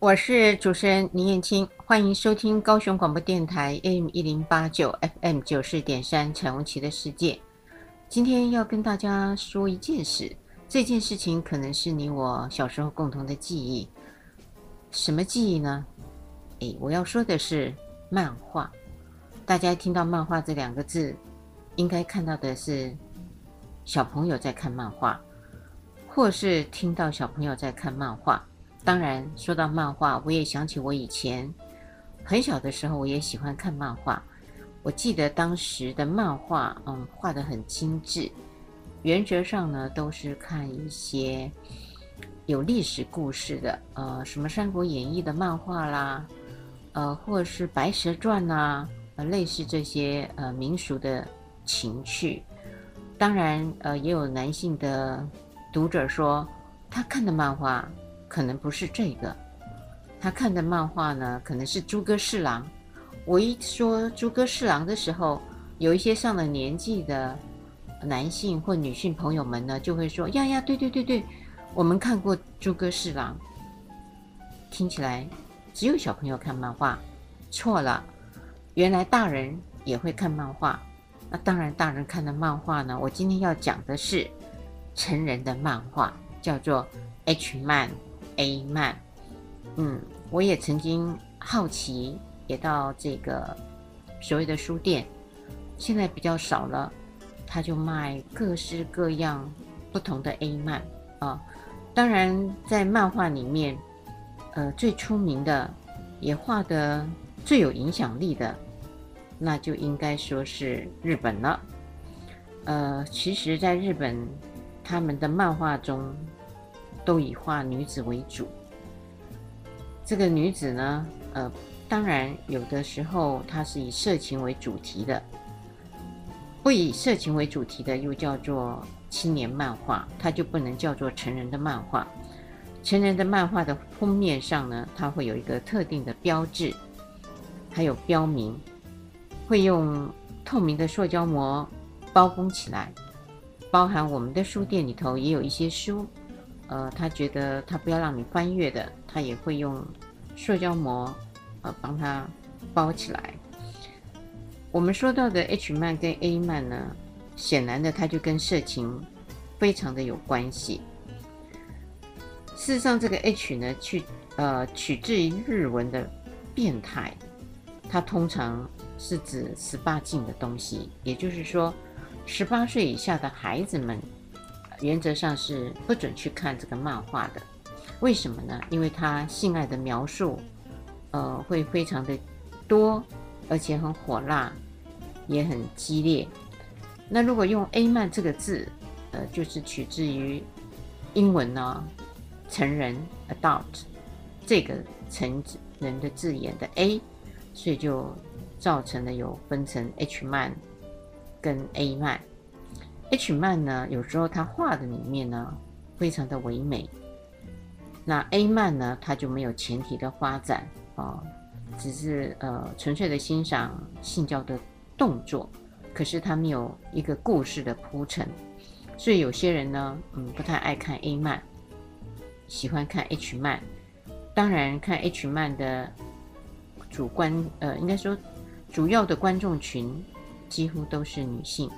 我是主持人林燕青，欢迎收听高雄广播电台 AM 一零八九 FM 九四点三彩虹旗的世界。今天要跟大家说一件事，这件事情可能是你我小时候共同的记忆。什么记忆呢？诶，我要说的是漫画。大家听到漫画这两个字，应该看到的是小朋友在看漫画，或是听到小朋友在看漫画。当然，说到漫画，我也想起我以前很小的时候，我也喜欢看漫画。我记得当时的漫画，嗯，画得很精致。原则上呢，都是看一些有历史故事的，呃，什么《三国演义》的漫画啦，呃，或者是《白蛇传》呐，呃，类似这些呃民俗的情趣。当然，呃，也有男性的读者说，他看的漫画。可能不是这个，他看的漫画呢，可能是《猪哥侍郎》。我一说《猪哥侍郎》的时候，有一些上了年纪的男性或女性朋友们呢，就会说：“呀呀，对对对对，我们看过《猪哥侍郎》。”听起来只有小朋友看漫画，错了，原来大人也会看漫画。那当然，大人看的漫画呢，我今天要讲的是成人的漫画，叫做 H 漫。A 漫，嗯，我也曾经好奇，也到这个所谓的书店，现在比较少了，他就卖各式各样不同的 A 漫啊。当然，在漫画里面，呃，最出名的，也画得最有影响力的，那就应该说是日本了。呃，其实，在日本，他们的漫画中。都以画女子为主。这个女子呢，呃，当然有的时候她是以色情为主题的，不以色情为主题的又叫做青年漫画，它就不能叫做成人的漫画。成人的漫画的封面上呢，它会有一个特定的标志，还有标明，会用透明的塑胶膜包封起来，包含我们的书店里头也有一些书。呃，他觉得他不要让你翻阅的，他也会用塑胶膜，呃，帮他包起来。我们说到的 H 漫跟 A 漫呢，显然的，它就跟色情非常的有关系。事实上，这个 H 呢，去呃取自于日文的变态，它通常是指十八禁的东西，也就是说，十八岁以下的孩子们。原则上是不准去看这个漫画的，为什么呢？因为他性爱的描述，呃，会非常的多，而且很火辣，也很激烈。那如果用 A 漫这个字，呃，就是取自于英文呢，成人 adult 这个成人的字眼的 A，所以就造成了有分成 H 漫跟 A 漫。H 漫呢，有时候他画的里面呢，非常的唯美。那 A 漫呢，它就没有前提的发展啊，只是呃纯粹的欣赏性交的动作，可是它没有一个故事的铺陈。所以有些人呢，嗯，不太爱看 A 漫，喜欢看 H 漫。当然，看 H 漫的主观呃，应该说主要的观众群几乎都是女性。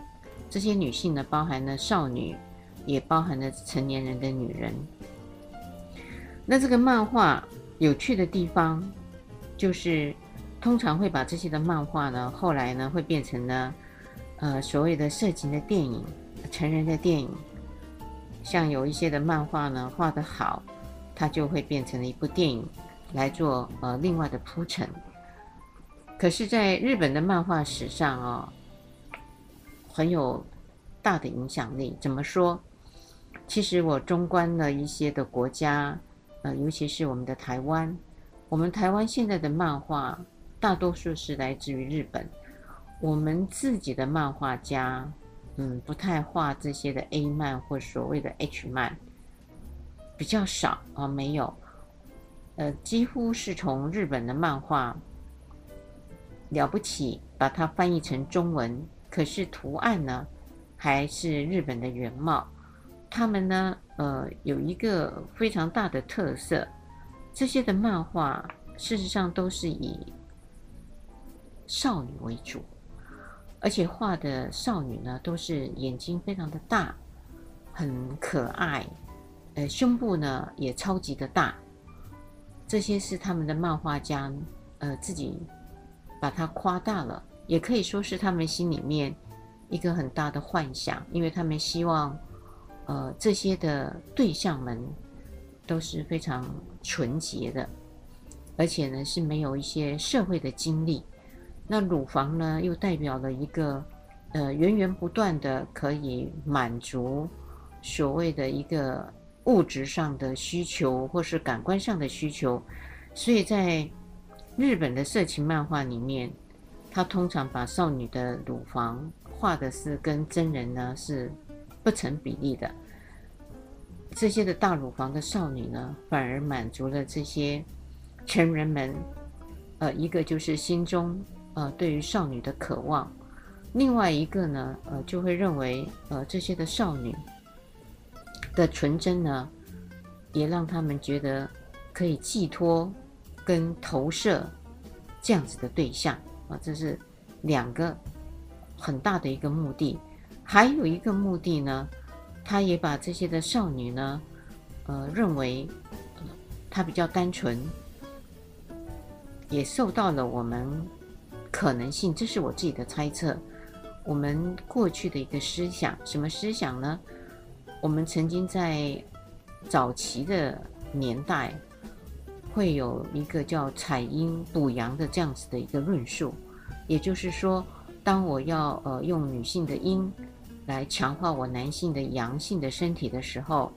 这些女性呢，包含了少女，也包含了成年人的女人。那这个漫画有趣的地方，就是通常会把这些的漫画呢，后来呢会变成呢呃所谓的色情的电影、成人的电影。像有一些的漫画呢画得好，它就会变成了一部电影来做呃另外的铺陈。可是，在日本的漫画史上哦。很有大的影响力。怎么说？其实我中观了一些的国家，呃，尤其是我们的台湾，我们台湾现在的漫画大多数是来自于日本。我们自己的漫画家，嗯，不太画这些的 A 漫或所谓的 H 漫，比较少啊，没有。呃，几乎是从日本的漫画了不起，把它翻译成中文。可是图案呢，还是日本的原貌。他们呢，呃，有一个非常大的特色，这些的漫画事实上都是以少女为主，而且画的少女呢都是眼睛非常的大，很可爱，呃，胸部呢也超级的大。这些是他们的漫画家呃自己把它夸大了，也可以说是他们心里面一个很大的幻想，因为他们希望呃这些的对象们都是非常纯洁的，而且呢是没有一些社会的经历。那乳房呢，又代表了一个，呃，源源不断的可以满足所谓的一个物质上的需求，或是感官上的需求。所以在日本的色情漫画里面，他通常把少女的乳房画的是跟真人呢是不成比例的。这些的大乳房的少女呢，反而满足了这些成人们，呃，一个就是心中。呃，对于少女的渴望，另外一个呢，呃，就会认为，呃，这些的少女的纯真呢，也让他们觉得可以寄托跟投射这样子的对象啊，这是两个很大的一个目的。还有一个目的呢，他也把这些的少女呢，呃，认为她比较单纯，也受到了我们。可能性，这是我自己的猜测。我们过去的一个思想，什么思想呢？我们曾经在早期的年代，会有一个叫采阴补阳的这样子的一个论述。也就是说，当我要呃用女性的阴来强化我男性的阳性的身体的时候，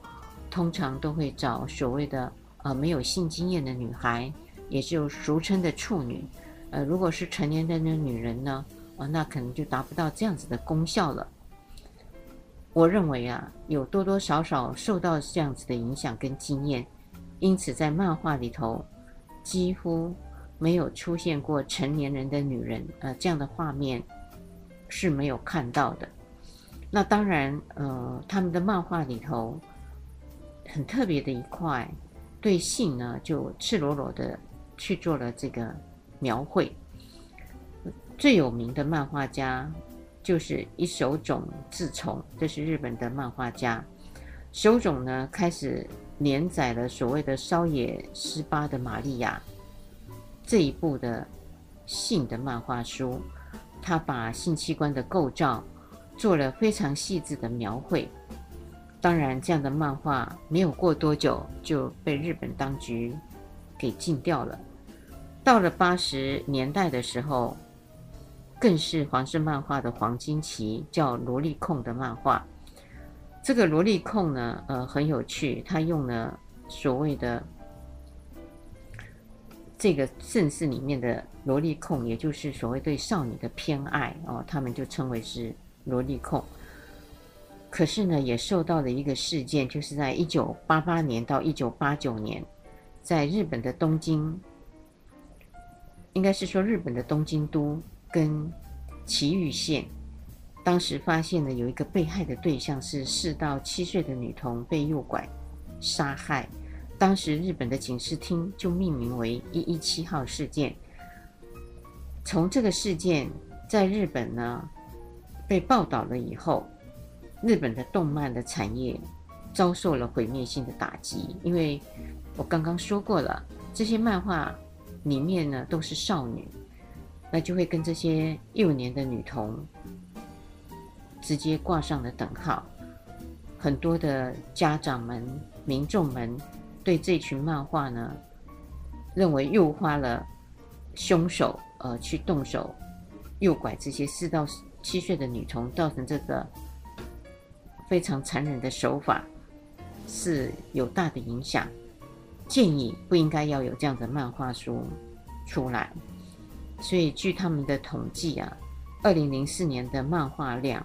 通常都会找所谓的呃没有性经验的女孩，也就俗称的处女。呃，如果是成年人的女人呢，呃，那可能就达不到这样子的功效了。我认为啊，有多多少少受到这样子的影响跟经验，因此在漫画里头几乎没有出现过成年人的女人，呃，这样的画面是没有看到的。那当然，呃，他们的漫画里头很特别的一块，对性呢就赤裸裸的去做了这个。描绘最有名的漫画家就是伊手冢治虫，这是日本的漫画家。手冢呢开始连载了所谓的《烧野十八的玛利亚》这一部的性的漫画书，他把性器官的构造做了非常细致的描绘。当然，这样的漫画没有过多久就被日本当局给禁掉了。到了八十年代的时候，更是黄色漫画的黄金期，叫萝莉控的漫画。这个萝莉控呢，呃，很有趣，他用了所谓的这个盛世里面的萝莉控，也就是所谓对少女的偏爱哦，他们就称为是萝莉控。可是呢，也受到了一个事件，就是在一九八八年到一九八九年，在日本的东京。应该是说，日本的东京都跟埼玉县，当时发现了有一个被害的对象是四到七岁的女童被诱拐杀害。当时日本的警视厅就命名为“一一七号事件”。从这个事件在日本呢被报道了以后，日本的动漫的产业遭受了毁灭性的打击，因为我刚刚说过了，这些漫画。里面呢都是少女，那就会跟这些幼年的女童直接挂上了等号。很多的家长们、民众们对这群漫画呢，认为诱发了凶手呃去动手诱拐这些四到七岁的女童，造成这个非常残忍的手法，是有大的影响。建议不应该要有这样的漫画书出来，所以据他们的统计啊，二零零四年的漫画量，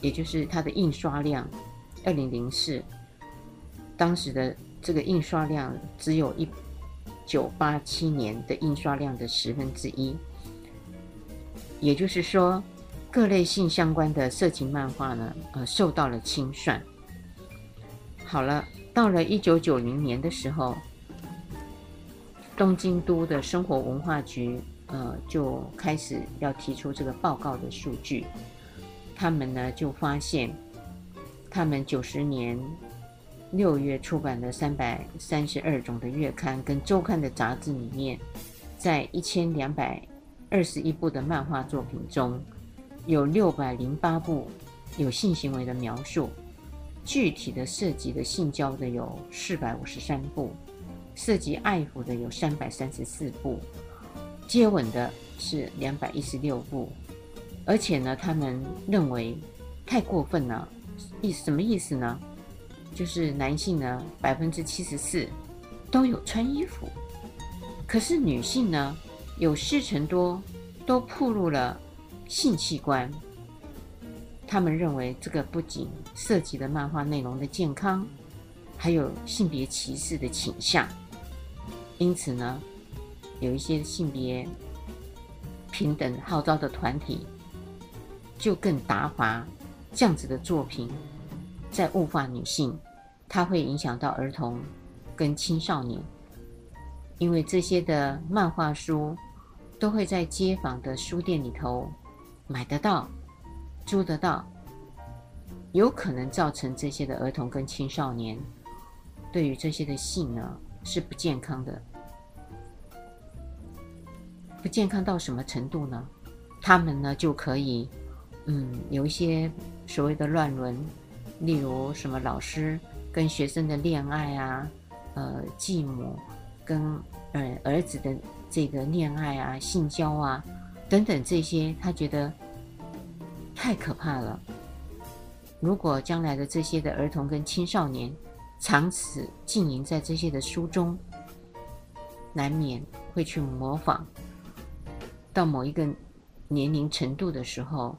也就是它的印刷量，二零零四当时的这个印刷量只有一九八七年的印刷量的十分之一，也就是说，各类性相关的色情漫画呢，呃，受到了清算。好了。到了一九九零年的时候，东京都的生活文化局，呃，就开始要提出这个报告的数据。他们呢就发现，他们九十年六月出版的三百三十二种的月刊跟周刊的杂志里面，在一千两百二十一部的漫画作品中，有六百零八部有性行为的描述，具体的涉及的性交的有四百五十三部。涉及爱抚的有三百三十四部，接吻的是两百一十六部，而且呢，他们认为太过分了，意什么意思呢？就是男性呢百分之七十四都有穿衣服，可是女性呢有四成多都暴露了性器官。他们认为这个不仅涉及了漫画内容的健康。还有性别歧视的倾向，因此呢，有一些性别平等号召的团体就更打发这样子的作品，在物化女性，它会影响到儿童跟青少年，因为这些的漫画书都会在街坊的书店里头买得到、租得到，有可能造成这些的儿童跟青少年。对于这些的性呢，是不健康的。不健康到什么程度呢？他们呢就可以，嗯，有一些所谓的乱伦，例如什么老师跟学生的恋爱啊，呃，继母跟呃儿子的这个恋爱啊，性交啊等等这些，他觉得太可怕了。如果将来的这些的儿童跟青少年，长此浸淫在这些的书中，难免会去模仿。到某一个年龄程度的时候，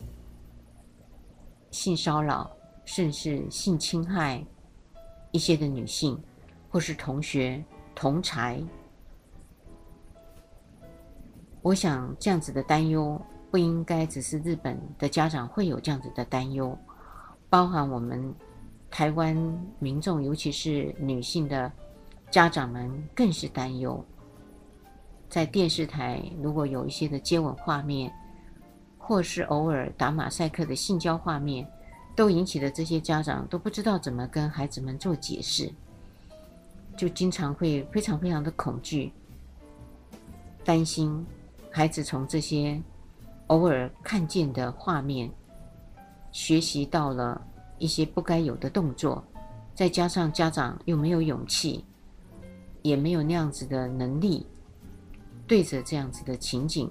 性骚扰甚至性侵害一些的女性，或是同学同才。我想这样子的担忧不应该只是日本的家长会有这样子的担忧，包含我们。台湾民众，尤其是女性的家长们，更是担忧。在电视台，如果有一些的接吻画面，或是偶尔打马赛克的性交画面，都引起了这些家长都不知道怎么跟孩子们做解释，就经常会非常非常的恐惧，担心孩子从这些偶尔看见的画面学习到了。一些不该有的动作，再加上家长又没有勇气，也没有那样子的能力，对着这样子的情景，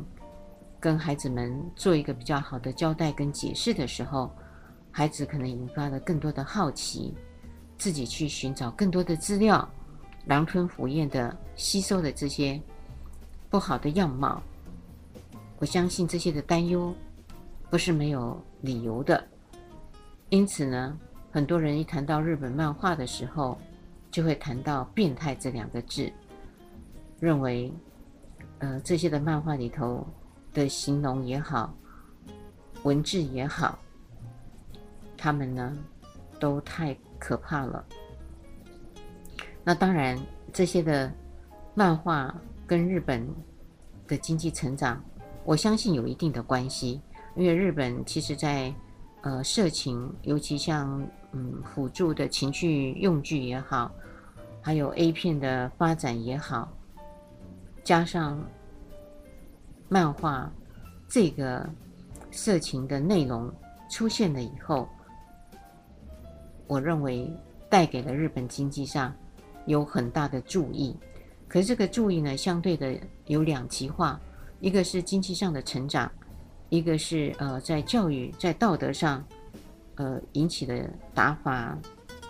跟孩子们做一个比较好的交代跟解释的时候，孩子可能引发了更多的好奇，自己去寻找更多的资料，狼吞虎咽的吸收了这些不好的样貌。我相信这些的担忧不是没有理由的。因此呢，很多人一谈到日本漫画的时候，就会谈到“变态”这两个字，认为，呃，这些的漫画里头的形容也好，文字也好，他们呢都太可怕了。那当然，这些的漫画跟日本的经济成长，我相信有一定的关系，因为日本其实在。呃，色情，尤其像嗯辅助的情趣用具也好，还有 A 片的发展也好，加上漫画这个色情的内容出现了以后，我认为带给了日本经济上有很大的助益。可是这个助益呢，相对的有两极化，一个是经济上的成长。一个是呃，在教育、在道德上，呃，引起的打法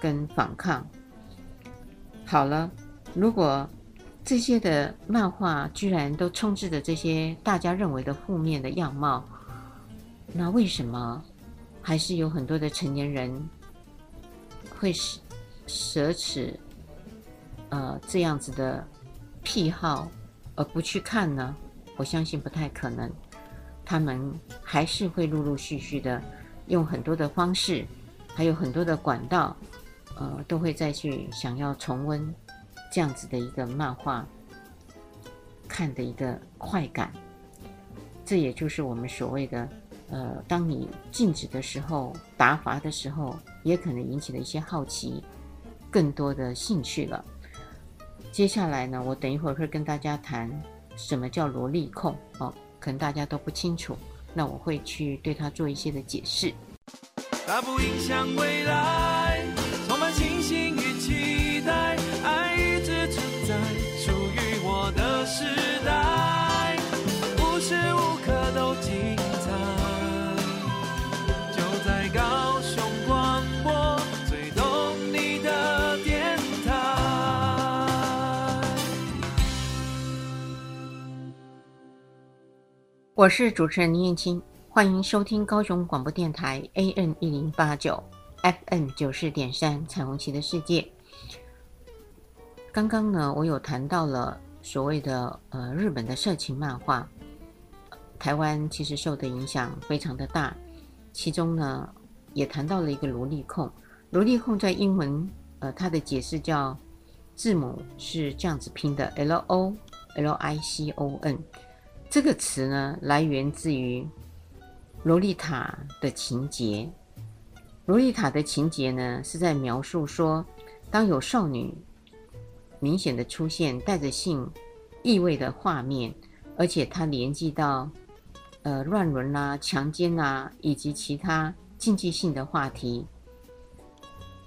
跟反抗。好了，如果这些的漫画居然都充斥着这些大家认为的负面的样貌，那为什么还是有很多的成年人会舍舍弃呃这样子的癖好而不去看呢？我相信不太可能。他们还是会陆陆续续的用很多的方式，还有很多的管道，呃，都会再去想要重温这样子的一个漫画。看的一个快感。这也就是我们所谓的，呃，当你静止的时候，打伐的时候，也可能引起了一些好奇，更多的兴趣了。接下来呢，我等一会儿会跟大家谈什么叫萝莉控哦，可能大家都不清楚，那我会去对它做一些的解释。它不影响未来，我是主持人林燕青。欢迎收听高雄广播电台 a n 一零八九 FM 九四点三彩虹旗的世界。刚刚呢，我有谈到了所谓的呃日本的色情漫画，台湾其实受的影响非常的大。其中呢，也谈到了一个萝莉控。萝莉控在英文呃它的解释叫字母是这样子拼的 L O L I C O N，这个词呢来源自于。洛丽塔的情节，洛丽塔的情节呢，是在描述说，当有少女明显的出现带着性意味的画面，而且它连接到呃乱伦啊、强奸啊以及其他禁忌性的话题，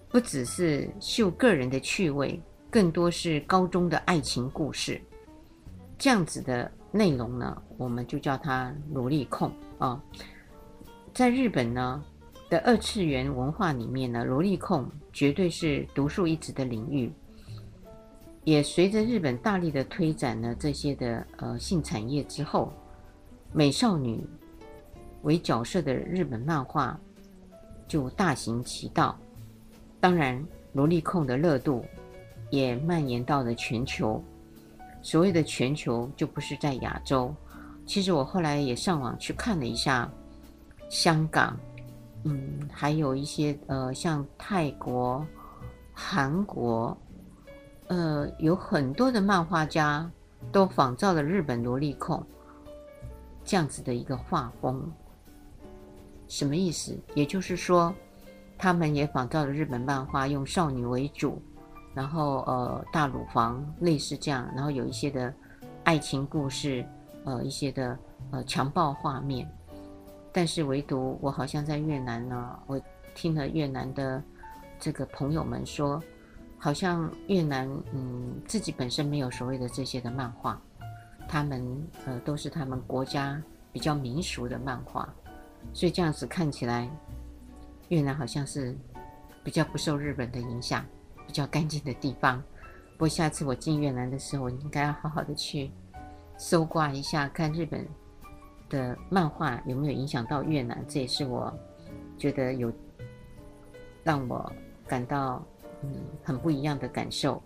不只是秀个人的趣味，更多是高中的爱情故事。这样子的内容呢，我们就叫它萝莉控啊。在日本呢的二次元文化里面呢，萝莉控绝对是独树一帜的领域。也随着日本大力的推展呢，这些的呃性产业之后，美少女为角色的日本漫画就大行其道。当然，萝莉控的热度也蔓延到了全球。所谓的全球，就不是在亚洲。其实我后来也上网去看了一下。香港，嗯，还有一些呃，像泰国、韩国，呃，有很多的漫画家都仿照了日本萝莉控这样子的一个画风。什么意思？也就是说，他们也仿照了日本漫画，用少女为主，然后呃，大乳房类似这样，然后有一些的爱情故事，呃，一些的呃强暴画面。但是唯独我好像在越南呢，我听了越南的这个朋友们说，好像越南嗯自己本身没有所谓的这些的漫画，他们呃都是他们国家比较民俗的漫画，所以这样子看起来，越南好像是比较不受日本的影响，比较干净的地方。不过下次我进越南的时候，我应该要好好的去搜刮一下，看日本。的漫画有没有影响到越南？这也是我觉得有让我感到嗯很不一样的感受。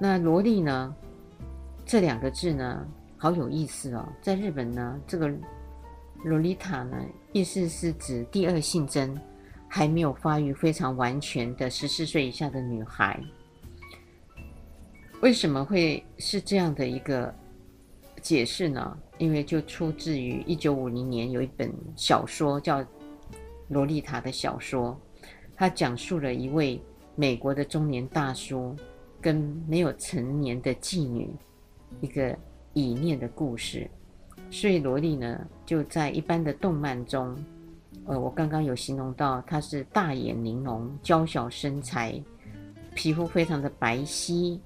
那萝莉呢？这两个字呢，好有意思哦。在日本呢，这个萝莉塔呢，意思是指第二性征还没有发育非常完全的十四岁以下的女孩。为什么会是这样的一个解释呢？因为就出自于一九五零年有一本小说叫《洛丽塔》的小说，它讲述了一位美国的中年大叔跟没有成年的妓女一个已恋的故事。所以萝莉呢，就在一般的动漫中，呃，我刚刚有形容到，她是大眼玲珑、娇小身材，皮肤非常的白皙，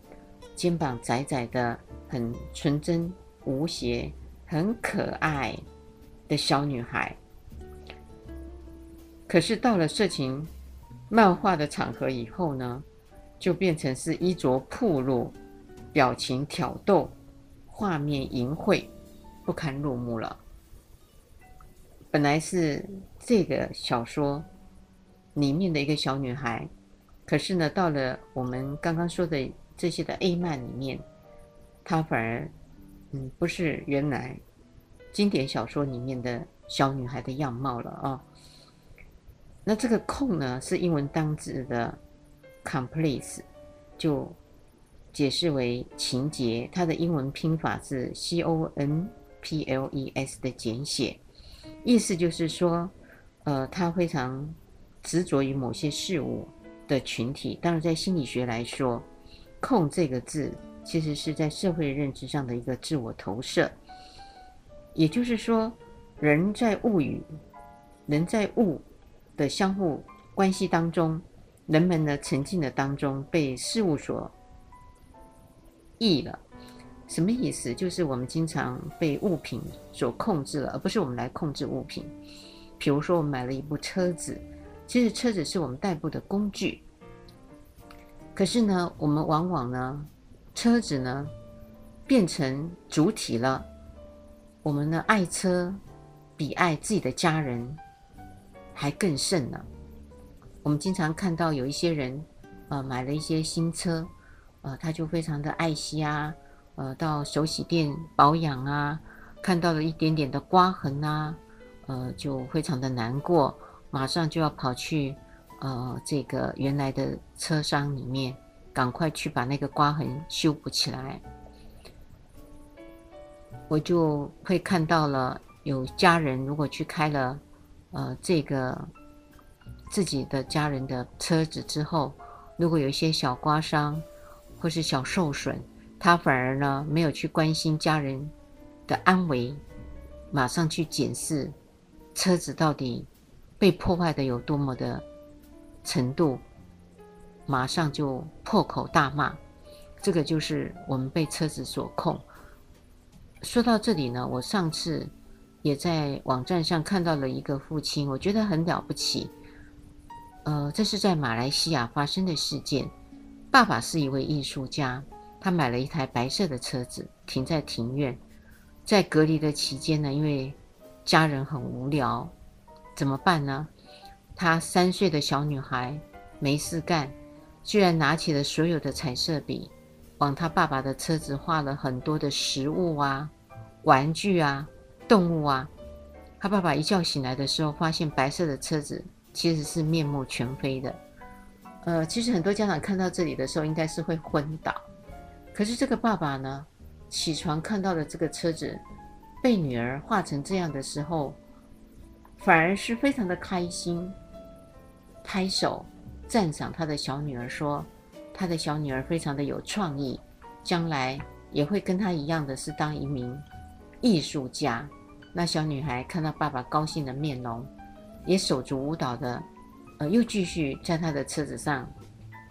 肩膀窄窄的，很纯真无邪。很可爱的小女孩，可是到了色情漫画的场合以后呢，就变成是衣着暴露、表情挑逗、画面淫秽，不堪入目了。本来是这个小说里面的一个小女孩，可是呢，到了我们刚刚说的这些的 A 漫里面，她反而。嗯，不是原来经典小说里面的小女孩的样貌了啊、那这个空呢，是英文单字的 “complete”，就解释为情节，它的英文拼法是 C O N P L E S 的简写，意思就是说，呃，他非常执着于某些事物的群体。当然，在心理学来说，“控”这个字其实是在社会认知上的一个自我投射，也就是说，人在物与人在物的相互关系当中，人们呢沉浸的当中被事物所役了。什么意思？就是我们经常被物品所控制了，而不是我们来控制物品。比如说，我们买了一部车子，其实车子是我们代步的工具。可是呢，我们往往呢，车子呢变成主体了。我们呢爱车比爱自己的家人还更甚呢。我们经常看到有一些人，呃，买了一些新车，呃，他就非常的爱惜啊。呃，到手洗店保养啊，看到了一点点的刮痕啊，呃，就非常的难过，马上就要跑去呃这个原来的车商里面，赶快去把那个刮痕修补起来。我就会看到了有家人如果去开了呃这个自己的家人的车子之后，如果有一些小刮伤或是小受损。他反而呢没有去关心家人的安危，马上去检视车子到底被破坏的有多么的程度，马上就破口大骂。这个就是我们被车子所控。说到这里呢，我上次也在网站上看到了一个父亲，我觉得很了不起。呃，这是在马来西亚发生的事件。爸爸是一位艺术家。他买了一台白色的车子，停在庭院。在隔离的期间呢，因为家人很无聊，怎么办呢？他三岁的小女孩没事干，居然拿起了所有的彩色笔，往他爸爸的车子画了很多的食物啊、玩具啊、动物啊。他爸爸一觉醒来的时候，发现白色的车子其实是面目全非的。呃，其实很多家长看到这里的时候，应该是会昏倒。可是这个爸爸呢，起床看到了这个车子被女儿画成这样的时候，反而是非常的开心，拍手赞赏他的小女儿，说他的小女儿非常的有创意，将来也会跟他一样的是当一名艺术家。那小女孩看到爸爸高兴的面容，也手足舞蹈的，呃，又继续在他的车子上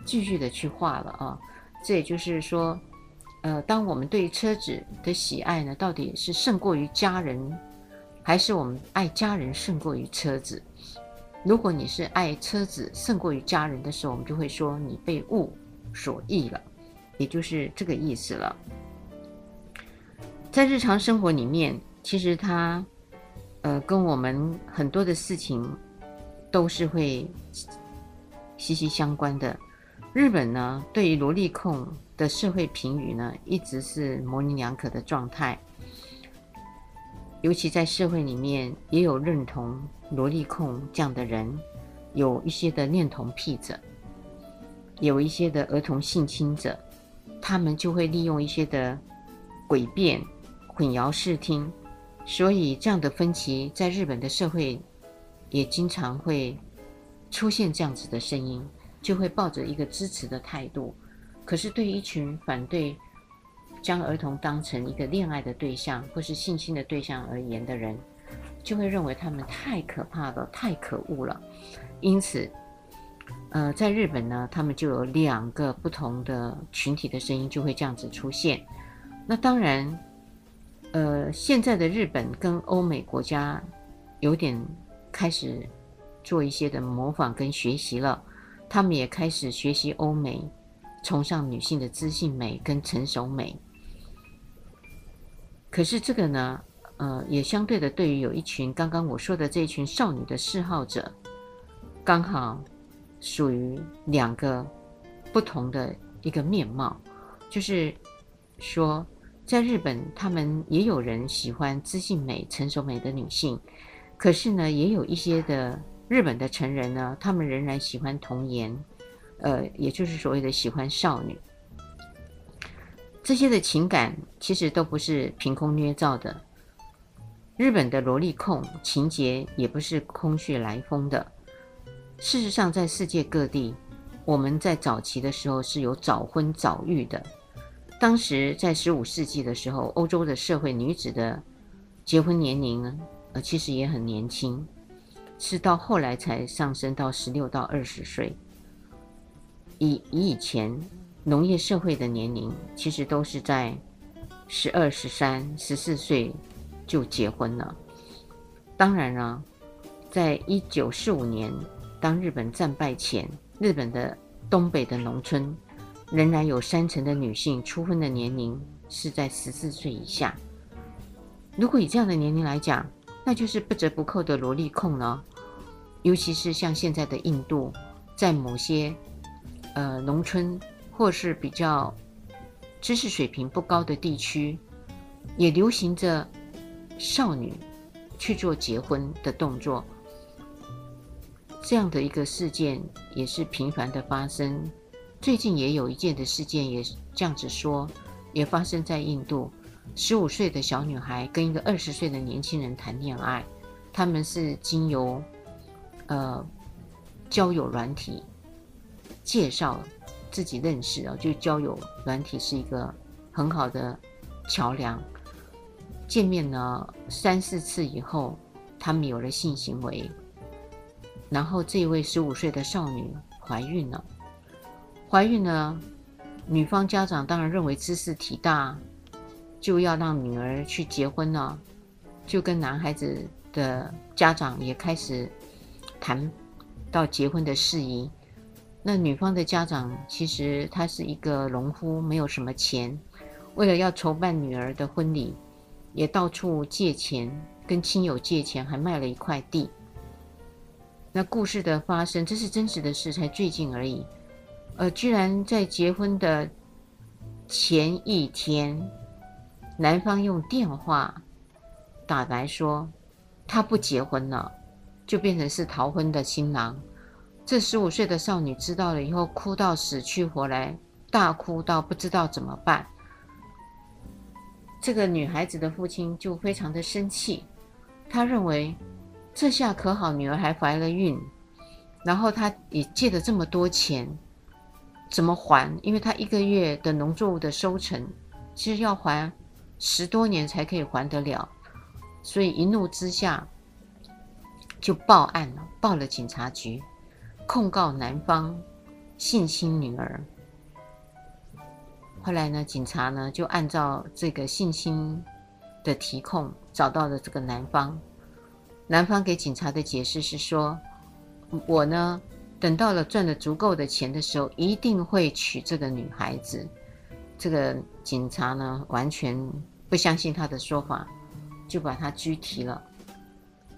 继续的去画了啊。这也就是说。呃，当我们对于车子的喜爱呢，到底是胜过于家人，还是我们爱家人胜过于车子？如果你是爱车子胜过于家人的时候，我们就会说你被物所役了，也就是这个意思了。在日常生活里面，其实它，呃，跟我们很多的事情都是会息息相关的。日本呢，对于萝莉控的社会评语呢，一直是模棱两可的状态。尤其在社会里面，也有认同萝莉控这样的人，有一些的恋童癖者，有一些的儿童性侵者，他们就会利用一些的诡辩，混淆视听。所以，这样的分歧在日本的社会也经常会出现这样子的声音。就会抱着一个支持的态度，可是对于一群反对将儿童当成一个恋爱的对象或是性侵的对象而言的人，就会认为他们太可怕了，太可恶了。因此，呃，在日本呢，他们就有两个不同的群体的声音就会这样子出现。那当然，呃，现在的日本跟欧美国家有点开始做一些的模仿跟学习了。他们也开始学习欧美，崇尚女性的知性美跟成熟美。可是这个呢，呃，也相对的，对于有一群刚刚我说的这一群少女的嗜好者，刚好属于两个不同的一个面貌。就是说，在日本，他们也有人喜欢知性美、成熟美的女性，可是呢，也有一些的。日本的成人呢，他们仍然喜欢童颜，呃，也就是所谓的喜欢少女。这些的情感其实都不是凭空捏造的。日本的萝莉控情节也不是空穴来风的。事实上，在世界各地，我们在早期的时候是有早婚早育的。当时在十五世纪的时候，欧洲的社会女子的结婚年龄呢，呃，其实也很年轻，是到后来才上升到十六到二十岁。以以以前农业社会的年龄，其实都是在十二、十三、十四岁就结婚了。当然了，在一九四五年，当日本战败前，日本的东北的农村仍然有三成的女性初婚的年龄是在十四岁以下。如果以这样的年龄来讲，那就是不折不扣的萝莉控呢。尤其是像现在的印度，在某些呃农村或是比较知识水平不高的地区，也流行着少女去做结婚的动作。这样的一个事件也是频繁的发生。最近也有一件的事件，也这样子说，也发生在印度。十五岁的小女孩跟一个二十岁的年轻人谈恋爱，他们是经由呃交友软体介绍自己认识啊，就交友软体是一个很好的桥梁。见面了三四次以后，他们有了性行为，然后这位十五岁的少女怀孕了。怀孕了，女方家长当然认为兹事体大。就要让女儿去结婚了，就跟男孩子的家长也开始谈到结婚的事宜。那女方的家长其实他是一个农夫，没有什么钱，为了要筹办女儿的婚礼，也到处借钱，跟亲友借钱，还卖了一块地。那故事的发生，这是真实的事，才最近而已。呃，居然在结婚的前一天。男方用电话打来说，他不结婚了，就变成是逃婚的新郎。这十五岁的少女知道了以后，哭到死去活来，大哭到不知道怎么办。这个女孩子的父亲就非常的生气，他认为这下可好，女儿还怀了孕，然后他也借了这么多钱，怎么还？因为他一个月的农作物的收成，其实要还。十多年才可以还得了，所以一怒之下就报案了，报了警察局，控告男方性侵女儿。后来呢，警察呢就按照这个性侵的提控找到了这个男方。男方给警察的解释是说：“我呢等到了赚了足够的钱的时候，一定会娶这个女孩子。”这个警察呢，完全不相信他的说法，就把他拘提了。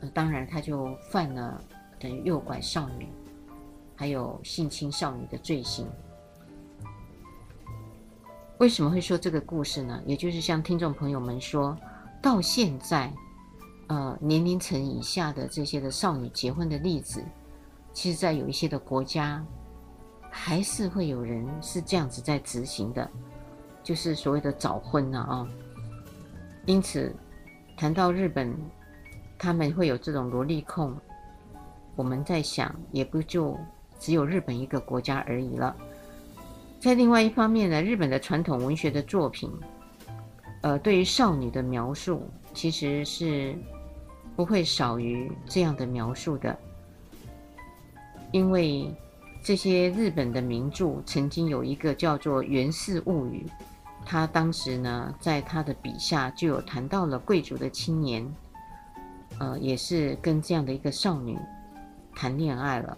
呃，当然，他就犯了等于诱拐少女，还有性侵少女的罪行。为什么会说这个故事呢？也就是向听众朋友们说，到现在，呃，年龄层以下的这些的少女结婚的例子，其实，在有一些的国家，还是会有人是这样子在执行的。就是所谓的早婚了啊，因此谈到日本，他们会有这种萝莉控，我们在想，也不就只有日本一个国家而已了。在另外一方面呢，日本的传统文学的作品，呃，对于少女的描述，其实是不会少于这样的描述的，因为这些日本的名著曾经有一个叫做《源氏物语》。他当时呢，在他的笔下就有谈到了贵族的青年，呃，也是跟这样的一个少女谈恋爱了。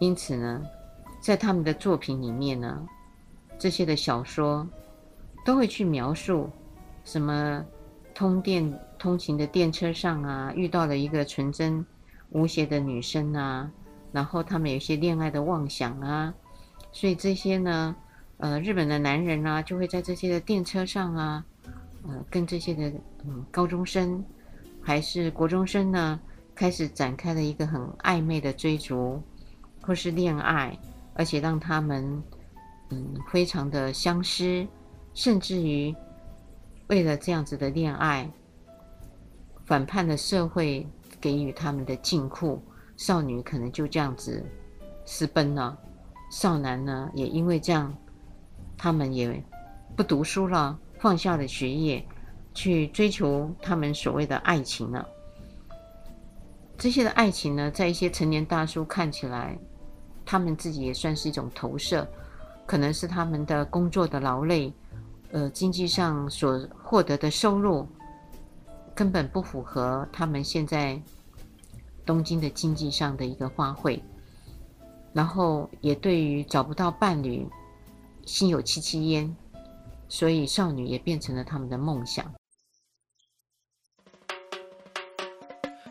因此呢，在他们的作品里面呢，这些的小说都会去描述什么通电通勤的电车上啊，遇到了一个纯真无邪的女生啊，然后他们有一些恋爱的妄想啊，所以这些呢。呃，日本的男人啊，就会在这些的电车上啊，呃，跟这些的嗯高中生还是国中生呢，开始展开了一个很暧昧的追逐或是恋爱，而且让他们嗯非常的相思，甚至于为了这样子的恋爱，反叛的社会给予他们的禁锢，少女可能就这样子私奔了，少男呢也因为这样，他们也不读书了，放下了学业，去追求他们所谓的爱情了。这些的爱情呢，在一些成年大叔看起来，他们自己也算是一种投射，可能是他们的工作的劳累，呃，经济上所获得的收入，根本不符合他们现在东京的经济上的一个花费，然后也对于找不到伴侣，心有戚戚焉，所以少女也变成了他们的梦想。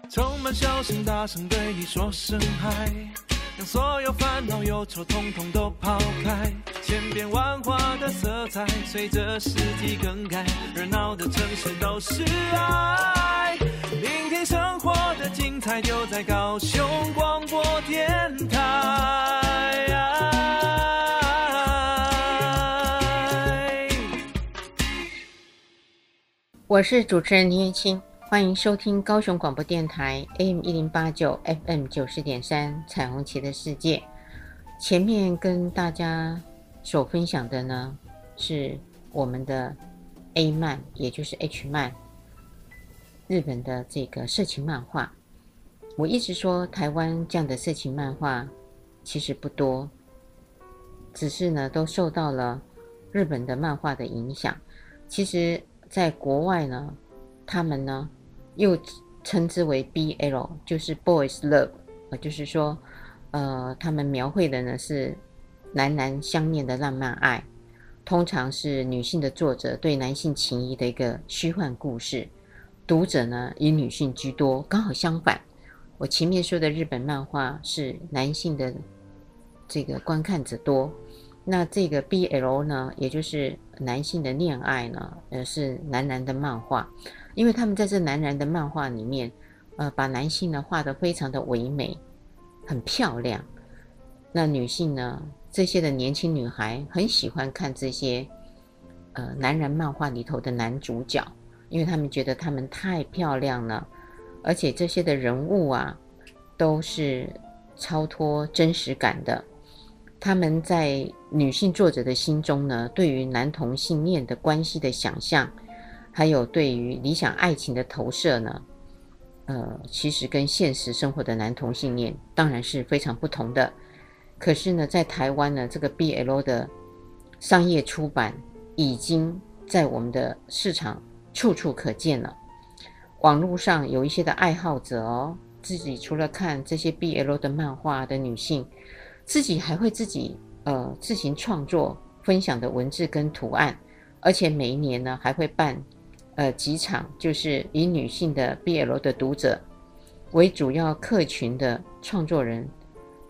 充满笑声，大声对你说声嗨。让所有烦恼忧愁统统都抛开，千变万化的色彩随着四季更改，热闹的城市都是爱。聆听生活的精彩，就在高雄广播电台。我是主持人林燕青。欢迎收听高雄广播电台 AM 一零八九 FM 九十点三彩虹旗的世界。前面跟大家所分享的呢，是我们的 A 漫，也就是 H 漫，日本的这个色情漫画。我一直说台湾这样的色情漫画其实不多，只是呢都受到了日本的漫画的影响。其实，在国外呢，他们呢。又称之为 BL，就是 Boys Love，呃，就是说，呃，他们描绘的呢是男男相恋的浪漫爱，通常是女性的作者对男性情谊的一个虚幻故事，读者呢以女性居多。刚好相反，我前面说的日本漫画是男性的这个观看者多，那这个 BL 呢，也就是男性的恋爱呢，呃，是男男的漫画。因为他们在这男男的漫画里面，呃，把男性呢画得非常的唯美，很漂亮。那女性呢，这些的年轻女孩很喜欢看这些，呃，男人漫画里头的男主角，因为他们觉得他们太漂亮了，而且这些的人物啊，都是超脱真实感的。他们在女性作者的心中呢，对于男同性恋的关系的想象。还有对于理想爱情的投射呢，呃，其实跟现实生活的男同性恋当然是非常不同的。可是呢，在台湾呢，这个 BL 的商业出版已经在我们的市场处处可见了。网络上有一些的爱好者哦，自己除了看这些 BL 的漫画的女性，自己还会自己呃自行创作分享的文字跟图案，而且每一年呢还会办。呃，几场就是以女性的 BL 的读者为主要客群的创作人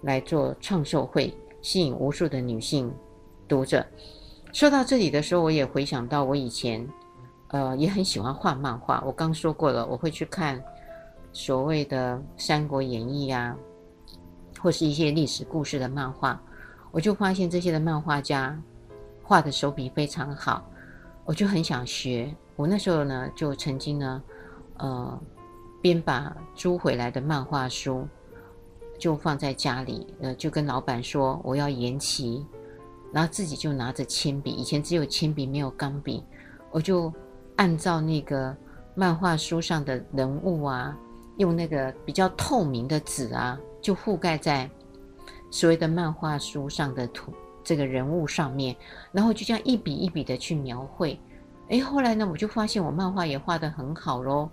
来做创售会，吸引无数的女性读者。说到这里的时候，我也回想到我以前，呃，也很喜欢画漫画。我刚说过了，我会去看所谓的《三国演义》啊，或是一些历史故事的漫画，我就发现这些的漫画家画的手笔非常好，我就很想学。我那时候呢，就曾经呢，呃，边把租回来的漫画书就放在家里，呃，就跟老板说我要延期，然后自己就拿着铅笔，以前只有铅笔没有钢笔，我就按照那个漫画书上的人物啊，用那个比较透明的纸啊，就覆盖在所谓的漫画书上的图这个人物上面，然后就这样一笔一笔的去描绘。哎，后来呢，我就发现我漫画也画得很好喽。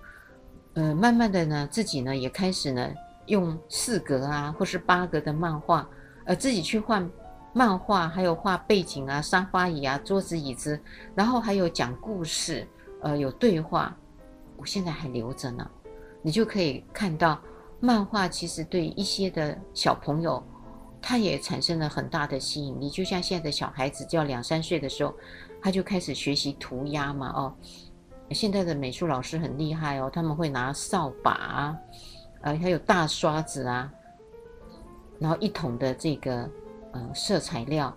呃，慢慢的呢，自己呢也开始呢用四格啊，或是八格的漫画，呃，自己去画漫画，还有画背景啊、沙发椅啊、桌子椅子，然后还有讲故事，呃，有对话，我现在还留着呢。你就可以看到，漫画其实对一些的小朋友，他也产生了很大的吸引力。就像现在的小孩子，只要两三岁的时候。他就开始学习涂鸦嘛，哦，现在的美术老师很厉害哦，他们会拿扫把啊，呃，还有大刷子啊，然后一桶的这个呃色彩料，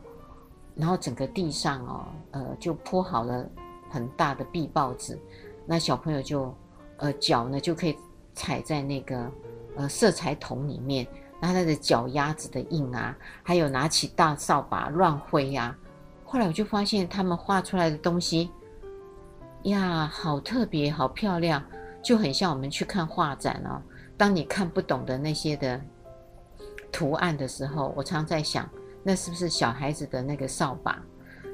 然后整个地上哦，呃，就铺好了很大的壁报纸，那小朋友就呃脚呢就可以踩在那个呃色彩桶里面，然后他的脚丫子的印啊，还有拿起大扫把乱挥呀、后来我就发现他们画出来的东西呀，好特别，好漂亮，就很像我们去看画展哦。当你看不懂的那些的图案的时候，我常在想。那是不是小孩子的那个扫把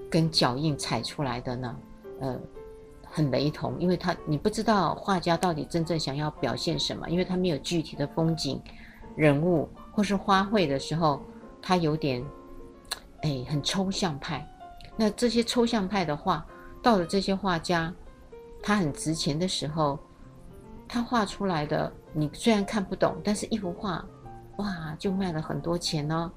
跟脚印踩出来的呢？呃，很雷同，因为他你不知道画家到底真正想要表现什么，因为他没有具体的风景、人物或是花卉的时候，他有点哎很抽象派。那这些抽象派的画，到了这些画家他很值钱的时候，他画出来的你虽然看不懂，但是一幅画哇就卖了很多钱呢、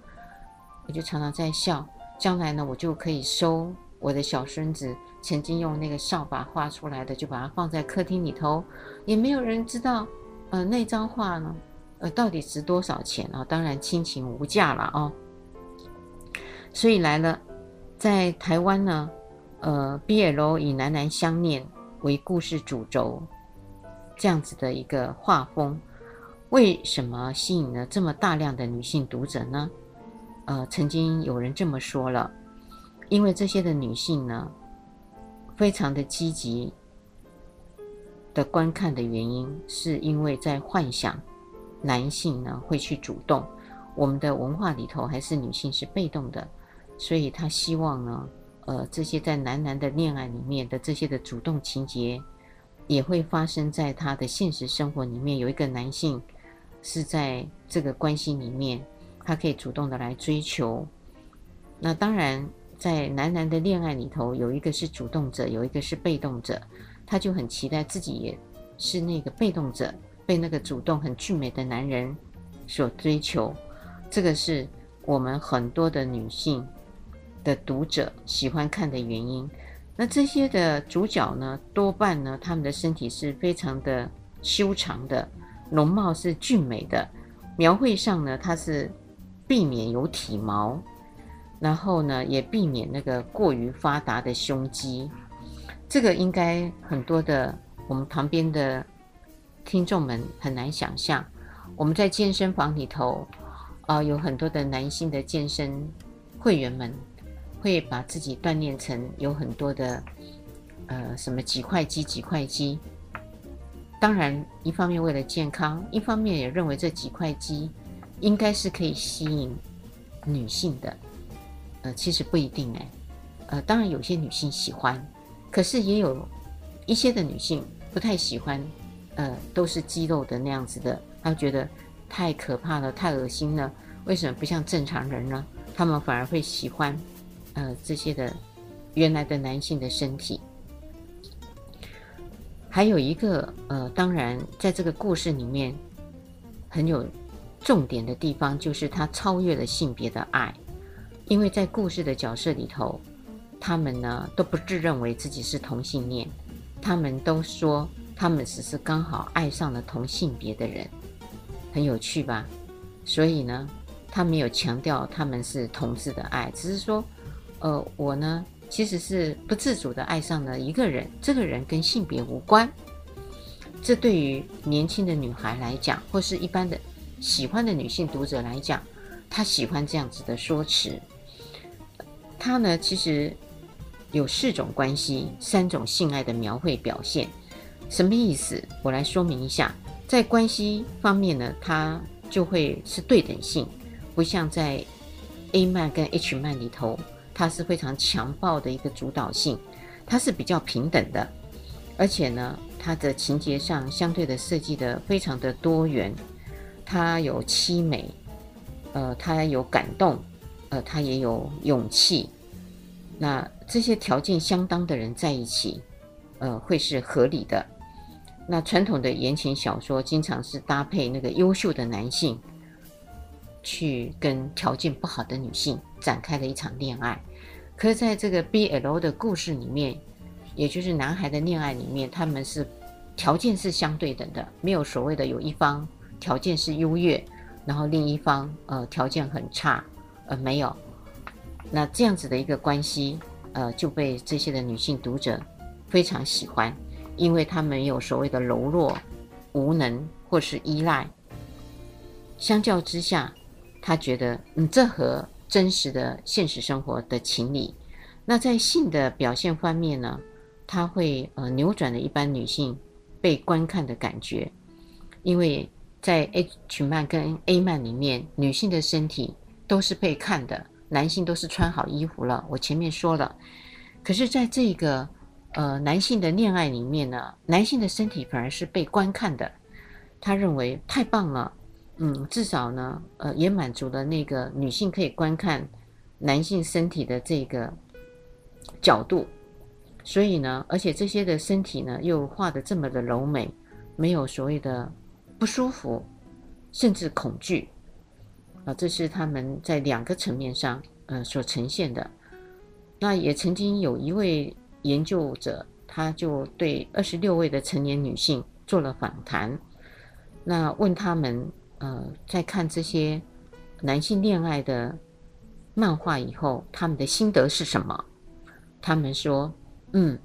我就常常在笑，将来呢，我就可以收我的小孙子曾经用那个扫把画出来的，就把它放在客厅里头，也没有人知道，呃，那张画呢，呃，到底值多少钱啊？当然亲情无价了哦。所以来了，在台湾呢，呃，BL 以男男相恋为故事主轴，这样子的一个画风，为什么吸引了这么大量的女性读者呢？呃，曾经有人这么说了，因为这些的女性呢，非常的积极的观看的原因，是因为在幻想男性呢会去主动。我们的文化里头还是女性是被动的，所以他希望呢，呃，这些在男男的恋爱里面的这些的主动情节，也会发生在他的现实生活里面。有一个男性是在这个关系里面。他可以主动的来追求，那当然，在男男的恋爱里头，有一个是主动者，有一个是被动者，他就很期待自己也是那个被动者，被那个主动很俊美的男人所追求。这个是我们很多的女性的读者喜欢看的原因。那这些的主角呢，多半呢，他们的身体是非常的修长的，容貌是俊美的，描绘上呢，它是。避免有体毛，然后呢，也避免那个过于发达的胸肌。这个应该很多的我们旁边的听众们很难想象。我们在健身房里头，啊、呃，有很多的男性的健身会员们会把自己锻炼成有很多的呃什么几块肌几块肌。当然，一方面为了健康，一方面也认为这几块肌。应该是可以吸引女性的，呃，其实不一定哎，呃，当然有些女性喜欢，可是也有一些的女性不太喜欢，呃，都是肌肉的那样子的，她觉得太可怕了，太恶心了。为什么不像正常人呢？他们反而会喜欢，呃，这些的原来的男性的身体。还有一个，呃，当然在这个故事里面很有。重点的地方就是他超越了性别的爱，因为在故事的角色里头，他们呢都不自认为自己是同性恋，他们都说他们只是刚好爱上了同性别的人，很有趣吧？所以呢，他没有强调他们是同志的爱，只是说，呃，我呢其实是不自主的爱上了一个人，这个人跟性别无关。这对于年轻的女孩来讲，或是一般的。喜欢的女性读者来讲，她喜欢这样子的说辞。它呢，其实有四种关系，三种性爱的描绘表现。什么意思？我来说明一下。在关系方面呢，它就会是对等性，不像在 A 漫跟 H 漫里头，它是非常强暴的一个主导性，它是比较平等的，而且呢，它的情节上相对的设计的非常的多元。他有凄美，呃，他有感动，他也有勇气。那这些条件相当的人在一起，呃，会是合理的。那传统的言情小说经常是搭配那个优秀的男性，去跟条件不好的女性展开了一场恋爱。可是在这个 BL 的故事里面，也就是男孩的恋爱里面，他们是条件是相对等的，没有所谓的有一方。条件是优越，然后另一方呃条件很差，呃没有，那这样子的一个关系，呃，就被这些的女性读者非常喜欢，因为她没有所谓的柔弱、无能或是依赖。相较之下，她觉得，嗯，这和真实的现实生活的情理。那在性的表现方面呢，她会呃扭转了一般女性被观看的感觉，因为在 H 漫跟 A 漫里面，女性的身体都是被看的。男性都是穿好衣服了，我前面说了。可是，在这个呃男性的恋爱里面呢，男性的身体反而是被观看的。他认为太棒了，嗯，至少呢，呃，也满足了那个女性可以观看男性身体的这个角度。所以呢，而且这些的身体呢，又画得这么的柔美，没有所谓的不舒服，甚至恐惧。啊，这是他们在两个层面上，呃，所呈现的。那也曾经有一位研究者，他就对二十六位的成年女性做了访谈，那问他们，呃，在看这些男性恋爱的漫画以后，他们的心得是什么？他们说，嗯，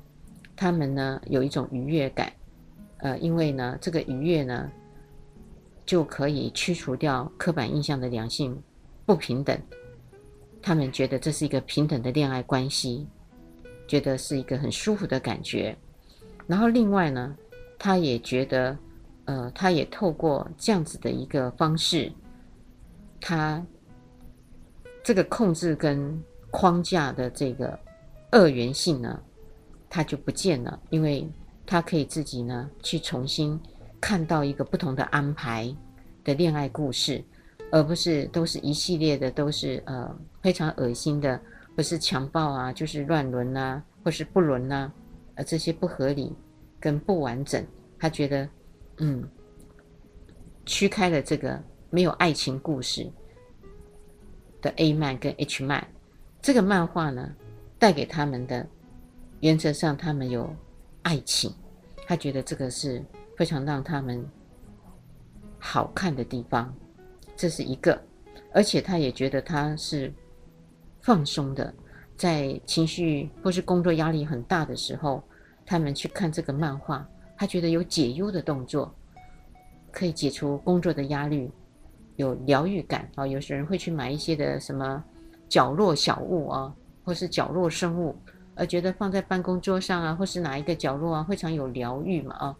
他们呢有一种愉悦感，呃，因为呢这个愉悦呢。就可以驱除掉刻板印象的两性不平等，他们觉得这是一个平等的恋爱关系，觉得是一个很舒服的感觉。然后另外呢，他也觉得，呃，他也透过这样子的一个方式，他这个控制跟框架的这个二元性呢，他就不见了，因为他可以自己呢去重新。看到一个不同的安排的恋爱故事，而不是都是一系列的，都是呃非常恶心的，不是强暴啊，就是乱伦啊，或是不伦啊，呃这些不合理跟不完整，他觉得嗯，驱开了这个没有爱情故事的 A 漫跟 H 漫，这个漫画呢带给他们的原则上他们有爱情，他觉得这个是。非常让他们好看的地方，这是一个，而且他也觉得他是放松的，在情绪或是工作压力很大的时候，他们去看这个漫画，他觉得有解忧的动作，可以解除工作的压力，有疗愈感啊。有些人会去买一些的什么角落小物啊，或是角落生物，而觉得放在办公桌上啊，或是哪一个角落啊，非常有疗愈嘛啊。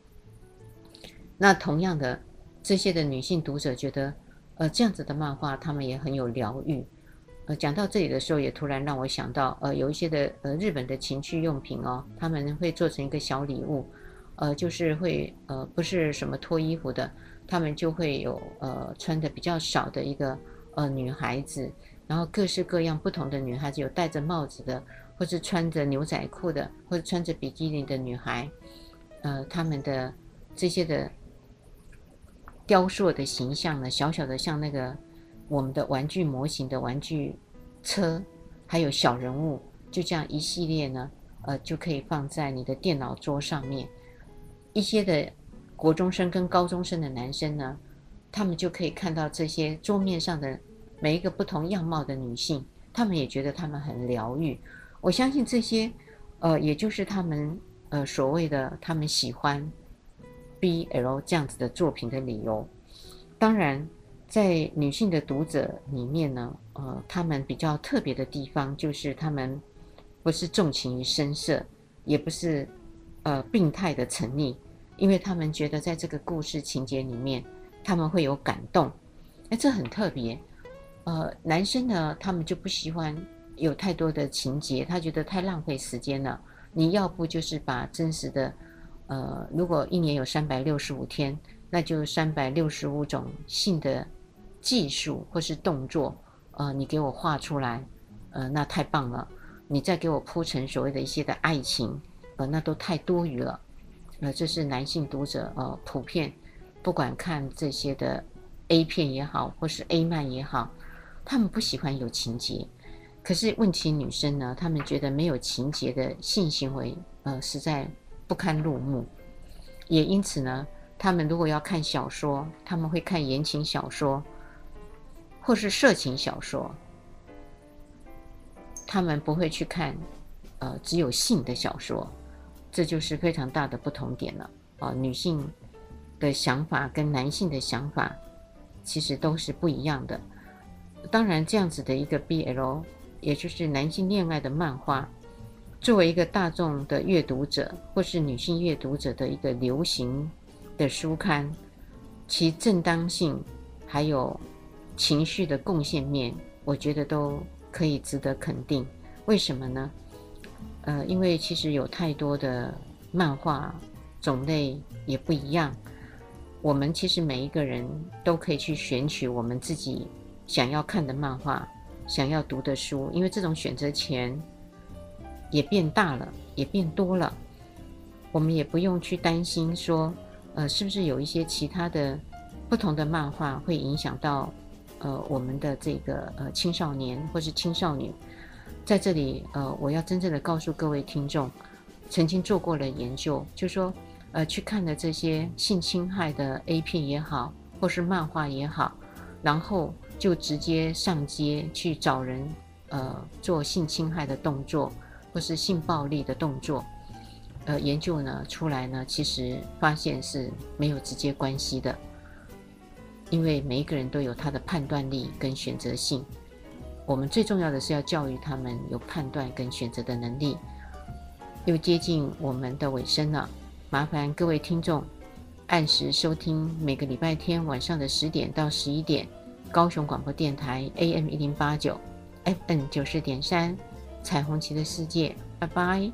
那同样的，这些的女性读者觉得，呃，这样子的漫画，她们也很有疗愈。呃，讲到这里的时候，也突然让我想到，呃，有一些的呃日本的情趣用品哦，他们会做成一个小礼物，呃，就是会呃不是什么脱衣服的，他们就会有呃穿的比较少的一个呃女孩子，然后各式各样不同的女孩子，有戴着帽子的，或是穿着牛仔裤的，或者穿着比基尼的女孩，呃，他们的这些的。雕塑的形象呢，小小的像那个我们的玩具模型的玩具车，还有小人物，就这样一系列呢，呃，就可以放在你的电脑桌上面。一些的国中生跟高中生的男生呢，他们就可以看到这些桌面上的每一个不同样貌的女性，他们也觉得他们很疗愈。我相信这些，呃，也就是他们呃所谓的他们喜欢。BL 这样子的作品的理由，当然，在女性的读者里面呢，呃，他们比较特别的地方就是他们不是纵情于声色，也不是呃病态的沉溺，因为他们觉得在这个故事情节里面，他们会有感动，哎，这很特别。呃，男生呢，他们就不喜欢有太多的情节，他觉得太浪费时间了。你要不就是把真实的。呃，如果一年有三百六十五天，那就三百六十五种性的技术或是动作，呃，你给我画出来，呃，那太棒了。你再给我铺成所谓的一些的爱情，呃，那都太多余了。呃，这是男性读者呃普遍不管看这些的 A 片也好，或是 A 漫也好，他们不喜欢有情节。可是问题女生呢，他们觉得没有情节的性行为，呃，实在。不堪入目，也因此呢，他们如果要看小说，他们会看言情小说，或是色情小说。他们不会去看呃只有性的小说，这就是非常大的不同点了啊、呃。女性的想法跟男性的想法其实都是不一样的。当然，这样子的一个 BL，也就是男性恋爱的漫画，作为一个大众的阅读者或是女性阅读者的一个流行的书刊，其正当性还有情绪的贡献面，我觉得都可以值得肯定。为什么呢？呃，因为其实有太多的漫画种类也不一样，我们其实每一个人都可以去选取我们自己。想要看的漫画，想要读的书，因为这种选择权也变大了，也变多了。我们也不用去担心说，呃，是不是有一些其他的不同的漫画会影响到呃我们的这个呃青少年或是青少女。在这里，呃，我要真正的告诉各位听众，曾经做过了研究，就说，呃，去看的这些性侵害的 A 片也好，或是漫画也好，然后。就直接上街去找人，呃，做性侵害的动作，或是性暴力的动作，呃，研究呢出来呢，其实发现是没有直接关系的，因为每一个人都有他的判断力跟选择性，我们最重要的是要教育他们有判断跟选择的能力。又接近我们的尾声了，麻烦各位听众按时收听每个礼拜天晚上的十点到十一点。高雄广播电台 AM 一零八九，FN 九四点三，彩虹旗的世界，拜拜。